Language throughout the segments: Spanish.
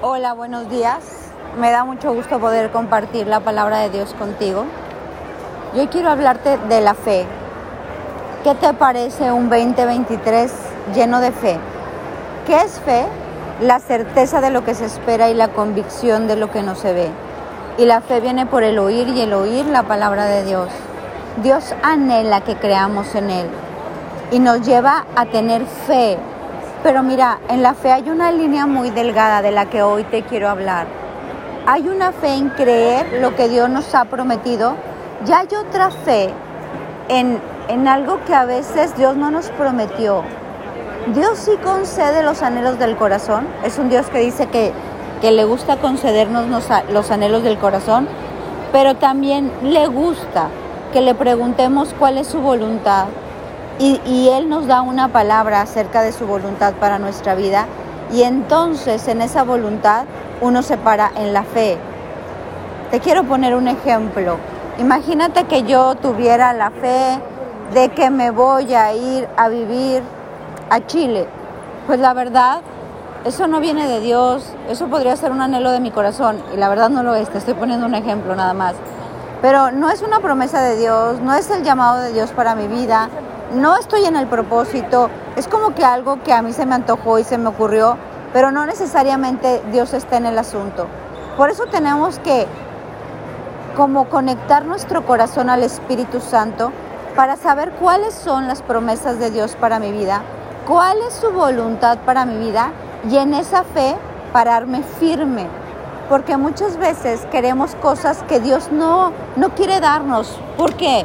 Hola, buenos días. Me da mucho gusto poder compartir la palabra de Dios contigo. Yo quiero hablarte de la fe. ¿Qué te parece un 2023 lleno de fe? ¿Qué es fe? La certeza de lo que se espera y la convicción de lo que no se ve. Y la fe viene por el oír y el oír la palabra de Dios. Dios anhela que creamos en Él y nos lleva a tener fe pero mira, en la fe hay una línea muy delgada de la que hoy te quiero hablar. Hay una fe en creer lo que Dios nos ha prometido y hay otra fe en, en algo que a veces Dios no nos prometió. Dios sí concede los anhelos del corazón. Es un Dios que dice que, que le gusta concedernos los anhelos del corazón, pero también le gusta que le preguntemos cuál es su voluntad y, Él nos da una palabra acerca de su voluntad para nuestra vida y entonces en esa voluntad uno se para en la fe. Te quiero poner un ejemplo. Imagínate que yo tuviera la fe de que me voy a ir a vivir a Chile. Pues la verdad, eso no viene de Dios, eso podría ser un anhelo de mi corazón y la verdad no lo es, te estoy poniendo un ejemplo nada más. Pero no es una promesa de Dios, no es el llamado de Dios para mi vida, no estoy en el propósito, es como que algo que a mí se me antojó y se me ocurrió, pero no necesariamente Dios está en el asunto. Por eso tenemos que como conectar nuestro corazón al Espíritu Santo para saber cuáles son las promesas de Dios para mi vida, cuál es su voluntad para mi vida y en esa fe pararme firme. Porque muchas veces queremos cosas que Dios no, no quiere darnos. ¿Por qué?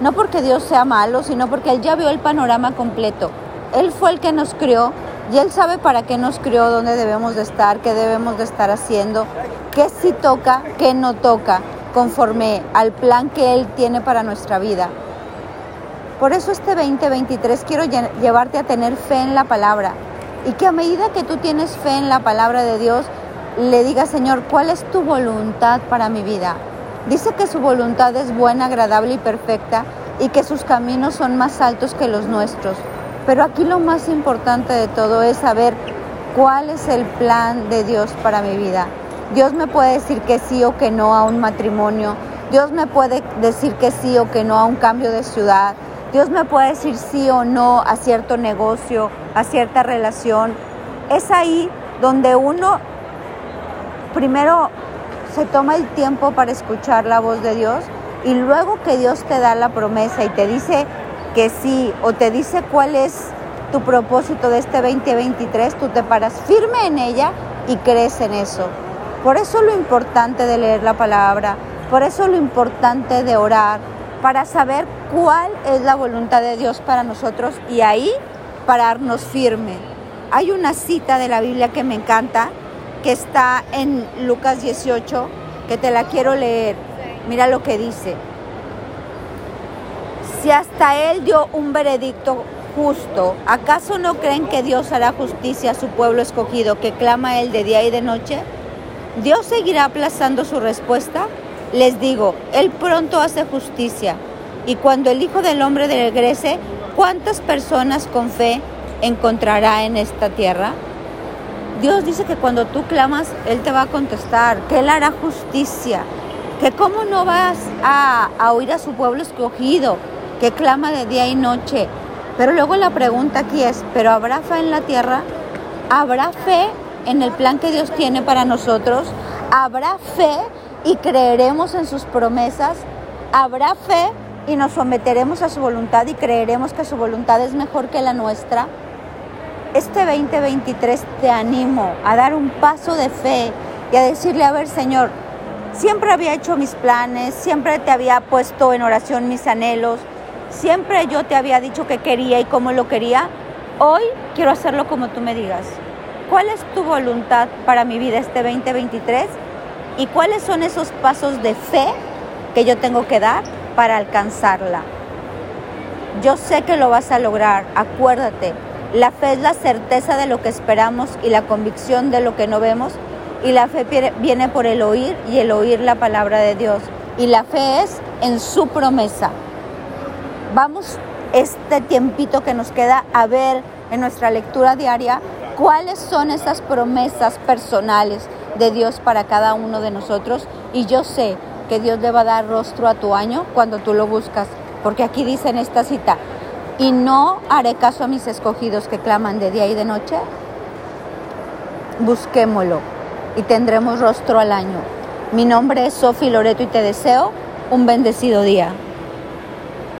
No porque Dios sea malo, sino porque Él ya vio el panorama completo. Él fue el que nos crió y Él sabe para qué nos crió, dónde debemos de estar, qué debemos de estar haciendo, qué sí toca, qué no toca, conforme al plan que Él tiene para nuestra vida. Por eso este 2023 quiero llevarte a tener fe en la palabra y que a medida que tú tienes fe en la palabra de Dios, le digas, Señor, ¿cuál es tu voluntad para mi vida? Dice que su voluntad es buena, agradable y perfecta y que sus caminos son más altos que los nuestros. Pero aquí lo más importante de todo es saber cuál es el plan de Dios para mi vida. Dios me puede decir que sí o que no a un matrimonio. Dios me puede decir que sí o que no a un cambio de ciudad. Dios me puede decir sí o no a cierto negocio, a cierta relación. Es ahí donde uno primero se toma el tiempo para escuchar la voz de Dios y luego que Dios te da la promesa y te dice que sí o te dice cuál es tu propósito de este 2023, tú te paras firme en ella y crees en eso. Por eso lo importante de leer la palabra, por eso lo importante de orar, para saber cuál es la voluntad de Dios para nosotros y ahí pararnos firme. Hay una cita de la Biblia que me encanta que está en Lucas 18, que te la quiero leer. Mira lo que dice. Si hasta Él dio un veredicto justo, ¿acaso no creen que Dios hará justicia a su pueblo escogido que clama a Él de día y de noche? ¿Dios seguirá aplazando su respuesta? Les digo, Él pronto hace justicia. Y cuando el Hijo del Hombre regrese, ¿cuántas personas con fe encontrará en esta tierra? Dios dice que cuando tú clamas, Él te va a contestar, que Él hará justicia, que cómo no vas a, oír a su pueblo escogido, que clama de día y noche. Pero luego la pregunta aquí es, ¿pero habrá fe en la tierra? ¿Habrá fe en el plan que Dios tiene para nosotros? ¿Habrá fe y creeremos en sus promesas? ¿Habrá fe y nos someteremos a su voluntad y creeremos que su voluntad es mejor que la nuestra? Este 2023 te animo a dar un paso de fe y a decirle, a ver Señor, siempre había hecho mis planes, siempre te había puesto en oración mis anhelos, siempre yo te había dicho que quería y cómo lo quería, hoy quiero hacerlo como tú me digas. ¿Cuál es tu voluntad para mi vida este 2023? ¿Y cuáles son esos pasos de fe que yo tengo que dar para alcanzarla? Yo sé que lo vas a lograr, acuérdate, la fe es la certeza de lo que esperamos y la convicción de lo que no vemos. Y la fe viene por el oír y el oír la palabra de Dios. Y la fe es en su promesa. Vamos este tiempito que nos queda a ver en nuestra lectura diaria cuáles son esas promesas personales de Dios para cada uno de nosotros. Y yo sé que Dios le va a dar rostro a tu año cuando tú lo buscas. Porque aquí dice en esta cita, y no haré caso a mis escogidos que claman de día y de noche. Busquémoslo y tendremos rostro al año. Mi nombre es Sofi Loreto y te deseo un bendecido día.